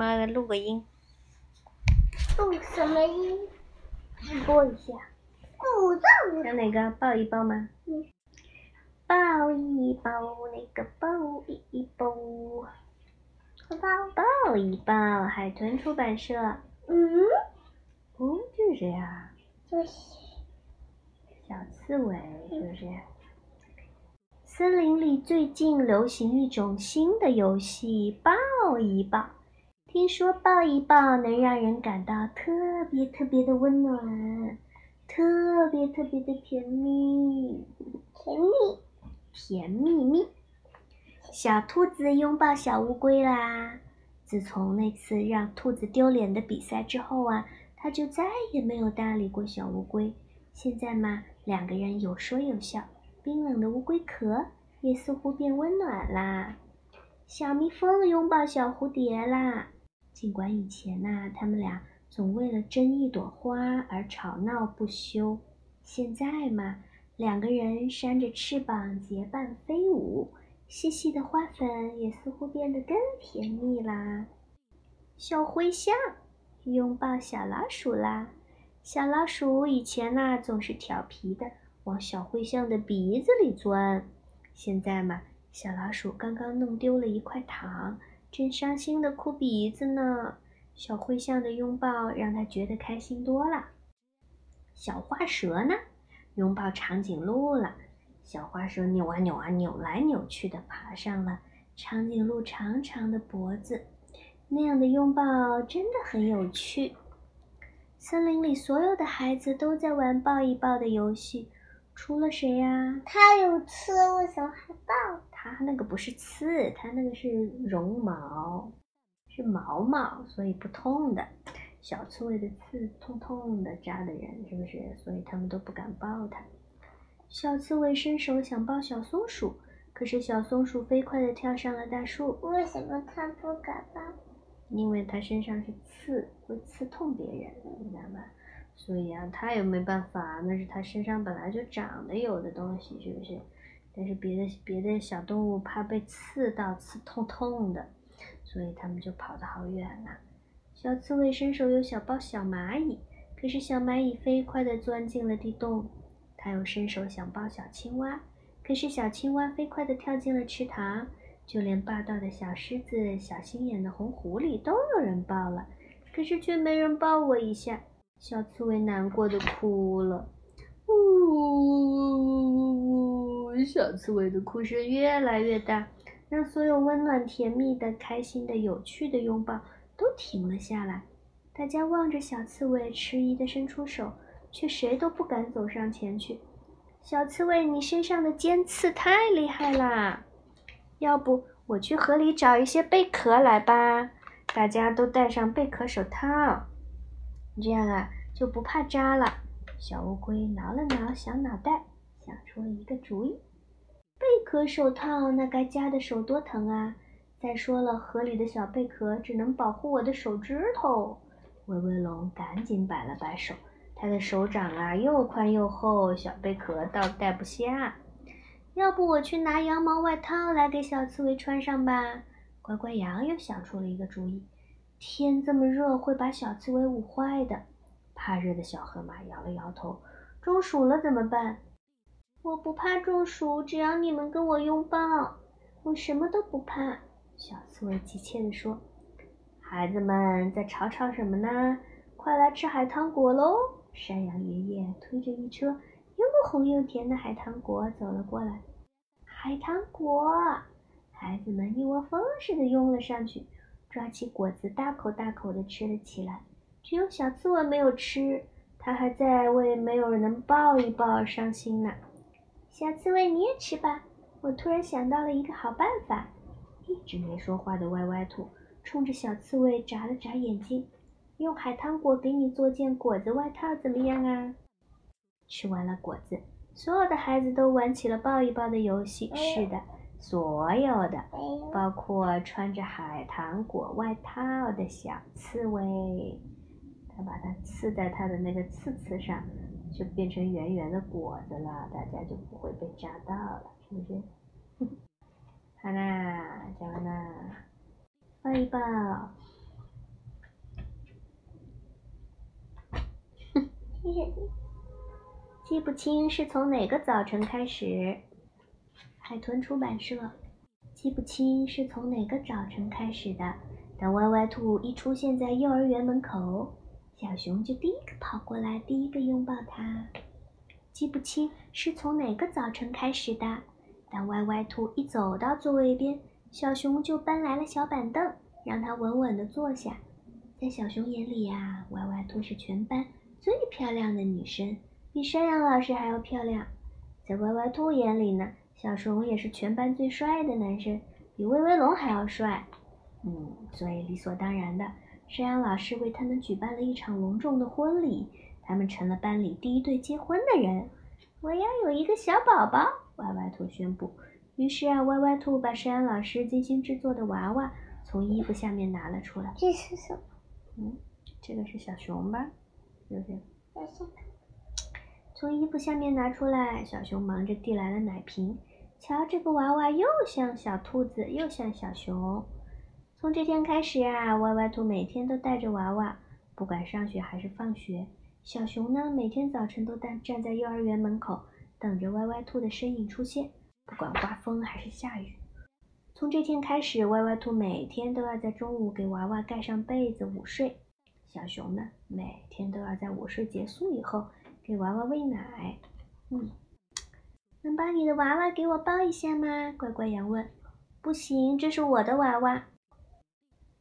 妈的录个音，录什么音？播一下。不知道。要哪个抱一抱吗？嗯。抱一抱，那个抱一抱。抱抱。抱一抱，海豚出版社。嗯。哦，就是呀。就是。小刺猬，是不是？森林里最近流行一种新的游戏——抱一抱。听说抱一抱能让人感到特别特别的温暖，特别特别的甜蜜，甜蜜，甜蜜蜜。小兔子拥抱小乌龟啦！自从那次让兔子丢脸的比赛之后啊，它就再也没有搭理过小乌龟。现在嘛，两个人有说有笑。冰冷的乌龟壳也似乎变温暖啦，小蜜蜂拥抱小蝴蝶啦。尽管以前呐，他们俩总为了争一朵花而吵闹不休，现在嘛，两个人扇着翅膀结伴飞舞，细细的花粉也似乎变得更甜蜜啦。小灰象拥抱小老鼠啦，小老鼠以前呐总是调皮的。往小灰象的鼻子里钻，现在嘛，小老鼠刚刚弄丢了一块糖，正伤心的哭鼻子呢。小灰象的拥抱让它觉得开心多了。小花蛇呢，拥抱长颈鹿了。小花蛇扭啊扭啊扭来扭去的爬上了长颈鹿长长的脖子，那样的拥抱真的很有趣。森林里所有的孩子都在玩抱一抱的游戏。除了谁呀？它有刺，为什么还抱？它那个不是刺，它那个是绒毛，是毛毛，所以不痛的。小刺猬的刺痛痛的，扎的人是不是？所以他们都不敢抱它。小刺猬伸手想抱小松鼠，可是小松鼠飞快地跳上了大树。为什么它不敢抱？因为它身上是刺，会刺痛别人，你知道吗？所以啊，它也没办法，那是它身上本来就长的有的东西，是不是？但是别的别的小动物怕被刺到，刺痛痛的，所以它们就跑得好远了。小刺猬伸手又想抱小蚂蚁，可是小蚂蚁飞快地钻进了地洞。它又伸手想抱小青蛙，可是小青蛙飞快地跳进了池塘。就连霸道的小狮子、小心眼的红狐狸都有人抱了，可是却没人抱我一下。小刺猬难过的哭了，呜呜呜呜呜！小刺猬的哭声越来越大，让所有温暖、甜蜜的、开心的、有趣的拥抱都停了下来。大家望着小刺猬，迟疑的伸出手，却谁都不敢走上前去。小刺猬，你身上的尖刺太厉害啦！要不我去河里找一些贝壳来吧？大家都戴上贝壳手套。这样啊，就不怕扎了。小乌龟挠了挠小脑袋，想出了一个主意：贝壳手套那该夹的手多疼啊！再说了，河里的小贝壳只能保护我的手指头。威威龙赶紧摆了摆手，他的手掌啊又宽又厚，小贝壳倒戴不下。要不我去拿羊毛外套来给小刺猬穿上吧？乖乖羊又想出了一个主意。天这么热，会把小刺猬捂坏的。怕热的小河马摇了摇头。中暑了怎么办？我不怕中暑，只要你们跟我拥抱，我什么都不怕。小刺猬急切地说：“孩子们在吵吵什么呢？快来吃海棠果喽！”山羊爷爷推着一车又红又甜的海棠果走了过来。海棠果，孩子们一窝蜂似的拥了上去。抓起果子，大口大口地吃了起来。只有小刺猬没有吃，它还在为没有人能抱一抱而伤心呢。小刺猬，你也吃吧！我突然想到了一个好办法。一直没说话的歪歪兔冲着小刺猬眨了眨眼睛，用海棠果给你做件果子外套，怎么样啊？吃完了果子，所有的孩子都玩起了抱一抱的游戏。是的。所有的，包括穿着海棠果外套的小刺猬，它把它刺在它的那个刺刺上，就变成圆圆的果子了，大家就不会被扎到了，是不是？好啦，讲完啦，抱一抱，谢谢你。记不清是从哪个早晨开始，海豚出版社。记不清是从哪个早晨开始的，当歪歪兔一出现在幼儿园门口，小熊就第一个跑过来，第一个拥抱它。记不清是从哪个早晨开始的。当歪歪兔一走到座位边，小熊就搬来了小板凳，让它稳稳地坐下。在小熊眼里呀，歪歪兔是全班最漂亮的女生，比山羊老师还要漂亮。在歪歪兔眼里呢，小熊也是全班最帅的男生，比威威龙还要帅。嗯，所以理所当然的，山羊老师为他们举办了一场隆重的婚礼，他们成了班里第一对结婚的人。我要有一个小宝宝，歪歪兔宣布。于是啊，歪歪兔把山羊老师精心制作的娃娃从衣服下面拿了出来。这是什么？嗯，这个是小熊吧？是不是？我想看。从衣服下面拿出来，小熊忙着递来了奶瓶。瞧，这个娃娃又像小兔子，又像小熊。从这天开始啊，歪歪兔每天都带着娃娃，不管上学还是放学。小熊呢，每天早晨都站站在幼儿园门口，等着歪歪兔的身影出现，不管刮风还是下雨。从这天开始，歪歪兔每天都要在中午给娃娃盖上被子午睡。小熊呢，每天都要在午睡结束以后给娃娃喂奶。嗯，能把你的娃娃给我抱一下吗？乖乖羊问。不行，这是我的娃娃。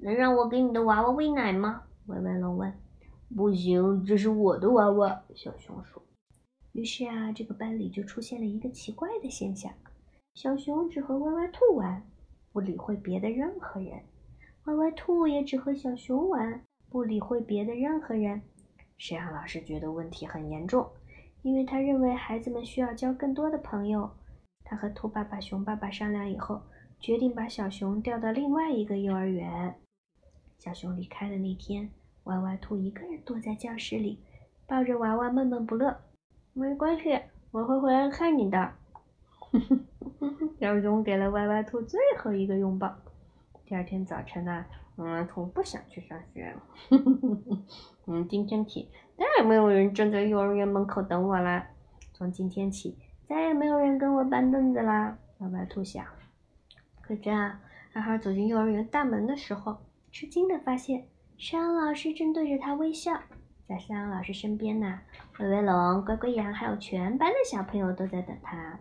能让我给你的娃娃喂奶吗？歪歪龙问。不行，这是我的娃娃。小熊说。于是啊，这个班里就出现了一个奇怪的现象：小熊只和歪歪兔玩，不理会别的任何人；歪歪兔也只和小熊玩，不理会别的任何人。山羊老师觉得问题很严重，因为他认为孩子们需要交更多的朋友。他和兔爸爸、熊爸爸商量以后，决定把小熊调到另外一个幼儿园。小熊离开的那天，歪歪兔一个人躲在教室里，抱着娃娃闷闷不乐。没关系，我会回来看你的。小熊给了歪歪兔最后一个拥抱。第二天早晨呢，歪歪兔不想去上学。嗯，今天起再也没有人站在幼儿园门口等我啦。从今天起，再也没有人跟我搬凳子啦。歪歪兔想。可这样，哈哈走进幼儿园大门的时候，吃惊的发现山羊老师正对着他微笑。在山羊老师身边呢，威威龙、乖乖羊还有全班的小朋友都在等他。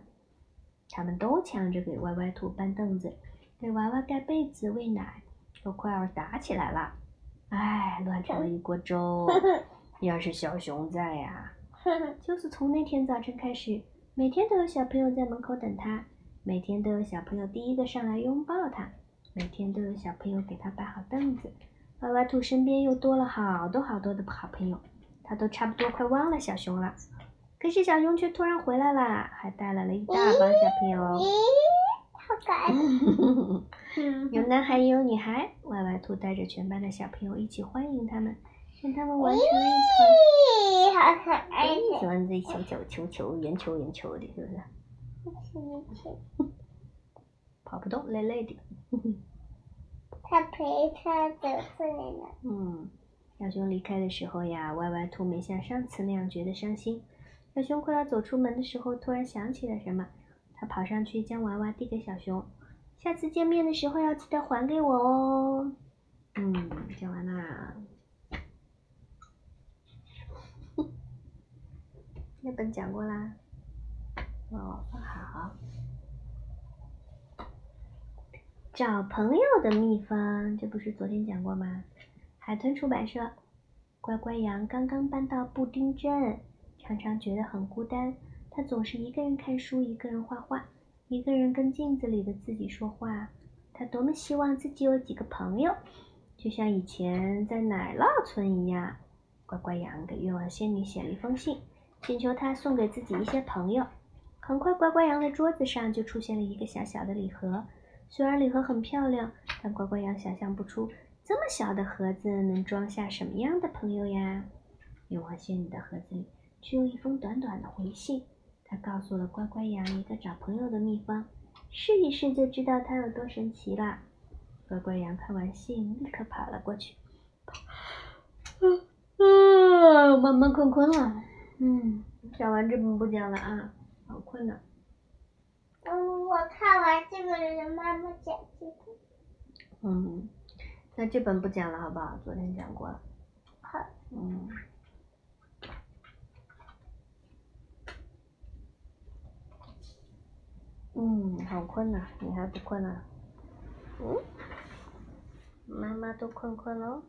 他们都抢着给歪歪兔搬凳子，给娃娃盖被子、喂奶，都快要打起来了。唉，乱成了一锅粥。要是小熊在呀，就是从那天早晨开始，每天都有小朋友在门口等他，每天都有小朋友第一个上来拥抱他，每天都有小朋友给他摆好凳子。歪歪兔身边又多了好多好多的好朋友，他都差不多快忘了小熊了。可是小熊却突然回来了，还带来了一大帮小朋友。咦，好可爱。有男孩也有女孩，歪歪兔带着全班的小朋友一起欢迎他们，让他们完成了一咦，好可爱团。喜的。欢这小小球球、圆球圆球的，是不是？跑不动，累累的。他陪他走出来了。嗯，小熊离开的时候呀，歪歪兔没像上次那样觉得伤心。小熊快要走出门的时候，突然想起了什么，他跑上去将娃娃递给小熊。下次见面的时候要记得还给我哦。嗯，讲完啦。那本讲过啦。哦，放好。找朋友的秘方，这不是昨天讲过吗？海豚出版社。乖乖羊刚刚搬到布丁镇，常常觉得很孤单。他总是一个人看书，一个人画画，一个人跟镜子里的自己说话。他多么希望自己有几个朋友，就像以前在奶酪村一样。乖乖羊给愿望仙女写了一封信，请求她送给自己一些朋友。很快，乖乖羊的桌子上就出现了一个小小的礼盒。虽然礼盒很漂亮，但乖乖羊想象不出这么小的盒子能装下什么样的朋友呀。女王仙女的盒子里只有一封短短的回信，她告诉了乖乖羊一个找朋友的秘方，试一试就知道它有多神奇啦。乖乖羊看完信，立刻跑了过去。嗯嗯，慢慢困困了。嗯，讲完这本不讲了啊，好困了。我看完这个人，妈妈讲这个。嗯，那这本不讲了，好不好？昨天讲过了。好。嗯。嗯，好困呐，你还不困啊？嗯。妈妈都困困喽。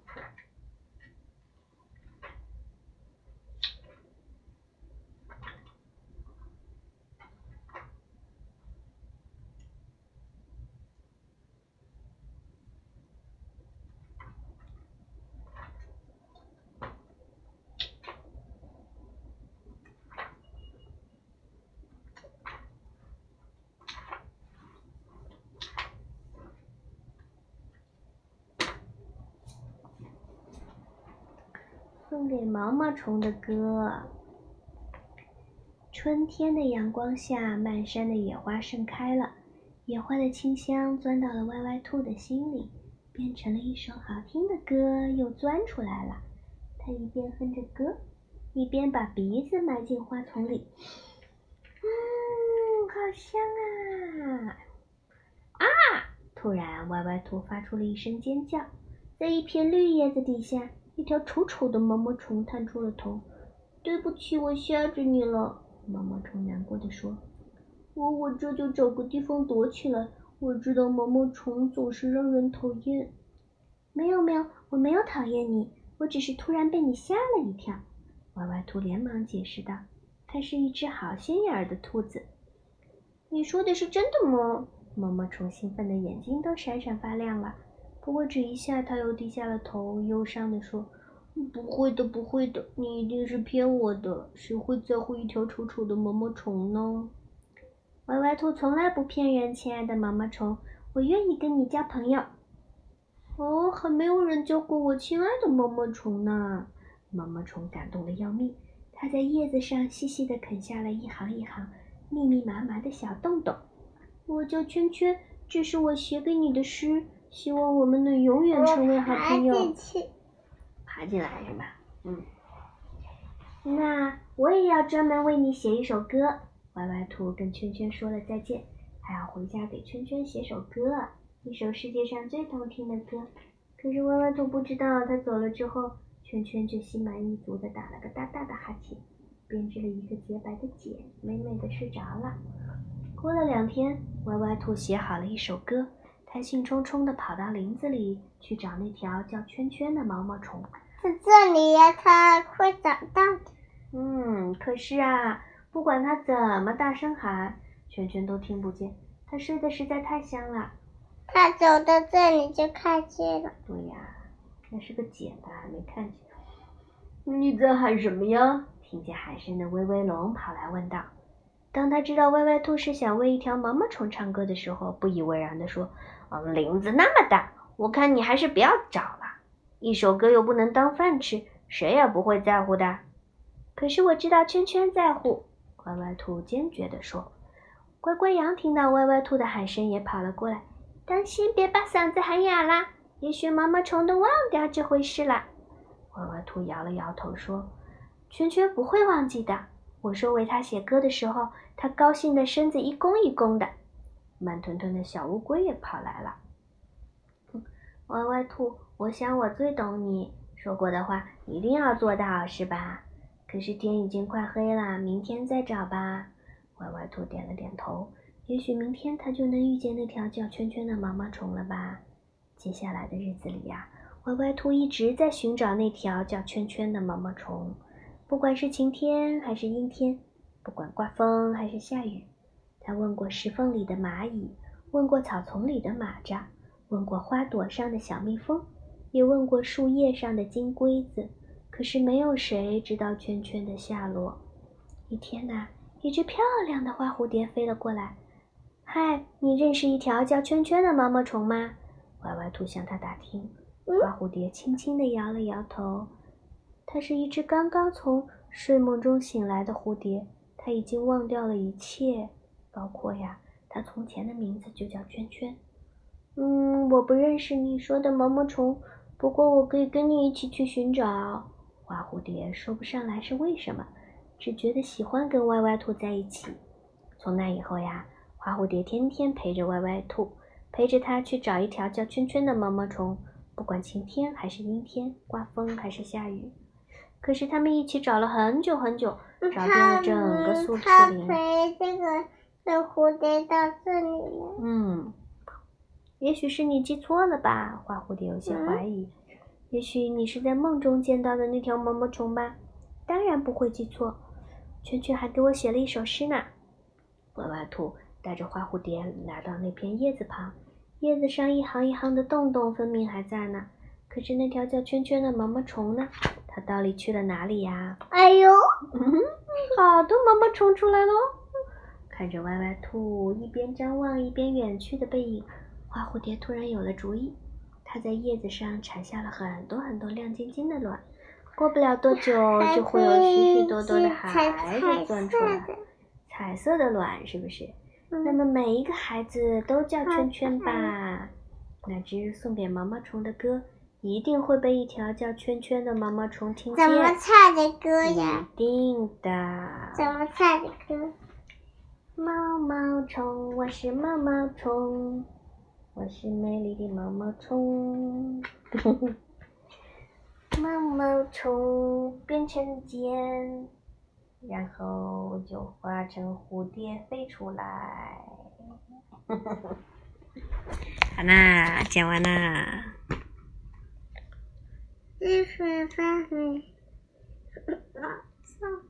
送给毛毛虫的歌。春天的阳光下，漫山的野花盛开了，野花的清香钻到了歪歪兔的心里，变成了一首好听的歌，又钻出来了。它一边哼着歌，一边把鼻子埋进花丛里。嗯，好香啊！啊！突然，歪歪兔发出了一声尖叫，在一片绿叶子底下。一条丑丑的毛毛虫探出了头。“对不起，我吓着你了。”毛毛虫难过的说。“我我这就找个地方躲起来。我知道毛毛虫总是让人讨厌。”“没有没有，我没有讨厌你，我只是突然被你吓了一跳。”歪歪兔连忙解释道。“它是一只好心眼儿的兔子。”“你说的是真的吗？”毛毛虫兴奋的眼睛都闪闪发亮了。不过这一下，他又低下了头，忧伤地说：“不会的，不会的，你一定是骗我的。谁会在乎一条丑丑的毛毛虫呢？”歪歪兔从来不骗人，亲爱的毛毛虫，我愿意跟你交朋友。哦，还没有人教过我亲爱的毛毛虫呢。毛毛虫感动的要命，它在叶子上细细地啃下了一行一行密密麻麻的小洞洞。我叫圈圈，这是我写给你的诗。希望我们能永远成为好朋友。爬进去，爬进来是吧？嗯。那我也要专门为你写一首歌。歪歪兔跟圈圈说了再见，还要回家给圈圈写首歌，一首世界上最动听的歌。可是歪歪兔不知道，他走了之后，圈圈就心满意足的打了个大大的哈欠，编织了一个洁白的茧，美美的睡着了。过了两天，歪歪兔写好了一首歌。他兴冲冲地跑到林子里去找那条叫圈圈的毛毛虫，在这里呀，它会长大的。嗯，可是啊，不管它怎么大声喊，圈圈都听不见。它睡得实在太香了。它走到这里就看见了。对呀，那是个茧，吧还没看见。你在喊什么呀？听见喊声的威威龙跑来问道。当他知道歪歪兔是想为一条毛毛虫唱歌的时候，不以为然地说。嗯，林子那么大，我看你还是不要找了。一首歌又不能当饭吃，谁也不会在乎的。可是我知道圈圈在乎。歪歪兔坚决地说。乖乖羊听到歪歪兔的喊声，也跑了过来。当心，别把嗓子喊哑了。也许毛毛虫都忘掉这回事了。歪歪兔摇了摇头说：“圈圈不会忘记的。我说为他写歌的时候，他高兴的身子一弓一弓的。”慢吞吞的小乌龟也跑来了。歪歪兔，我想我最懂你说过的话，一定要做到，是吧？可是天已经快黑了，明天再找吧。歪歪兔点了点头。也许明天它就能遇见那条叫圈圈的毛毛虫了吧？接下来的日子里呀，歪歪兔一直在寻找那条叫圈圈的毛毛虫，不管是晴天还是阴天，不管刮风还是下雨。他问过石缝里的蚂蚁，问过草丛里的蚂蚱，问过花朵上的小蜜蜂，也问过树叶上的金龟子，可是没有谁知道圈圈的下落。一天呐，一只漂亮的花蝴蝶飞了过来。“嗨，你认识一条叫圈圈的毛毛虫吗？”歪歪兔向他打听。花蝴蝶轻轻地摇了摇头。它是一只刚刚从睡梦中醒来的蝴蝶，它已经忘掉了一切。包括呀，它从前的名字就叫圈圈。嗯，我不认识你说的毛毛虫，不过我可以跟你一起去寻找。花蝴蝶说不上来是为什么，只觉得喜欢跟歪歪兔在一起。从那以后呀，花蝴蝶天天陪着歪歪兔，陪着它去找一条叫圈圈的毛毛虫，不管晴天还是阴天，刮风还是下雨。可是他们一起找了很久很久，找遍了整个苏嗯他赤林。陪这个这蝴蝶到这里了。嗯，也许是你记错了吧？花蝴蝶有些怀疑。也许你是在梦中见到的那条毛毛虫吧？当然不会记错。圈圈还给我写了一首诗呢。歪歪兔带着花蝴蝶来到那片叶子旁，叶子上一行一行的洞洞分明还在呢。可是那条叫圈圈的毛毛虫呢？它到底去了哪里呀？哎呦，嗯，好多毛毛虫出来喽！看着歪歪兔一边张望一边远去的背影，花蝴蝶突然有了主意。它在叶子上产下了很多很多亮晶晶的卵，过不了多久就会有许许多多的孩子钻出来，彩色的卵是不是？那么每一个孩子都叫圈圈吧。那只送给毛毛虫的歌一定会被一条叫圈圈的毛毛虫听见。怎么唱的歌呀？一定的。怎么唱的歌？毛毛虫，我是毛毛虫，我是美丽的毛毛虫。毛毛虫变成茧，然后就化成蝴蝶飞出来。好啦，讲完啦。日水发回。